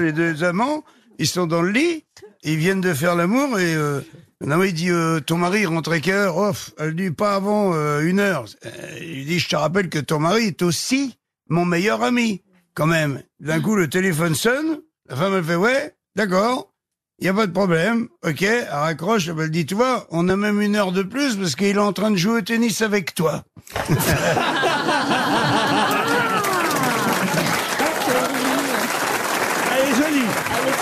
les deux amants, ils sont dans le lit, ils viennent de faire l'amour et euh, non, il dit euh, ton mari rentre à heure Oh, Elle dit pas avant euh, une heure. Euh, il dit je te rappelle que ton mari est aussi mon meilleur ami, quand même. D'un coup le téléphone sonne, la femme elle fait ouais, d'accord. Il y a pas de problème, ok, elle raccroche, elle dit, tu vois, on a même une heure de plus parce qu'il est en train de jouer au tennis avec toi. est jolie.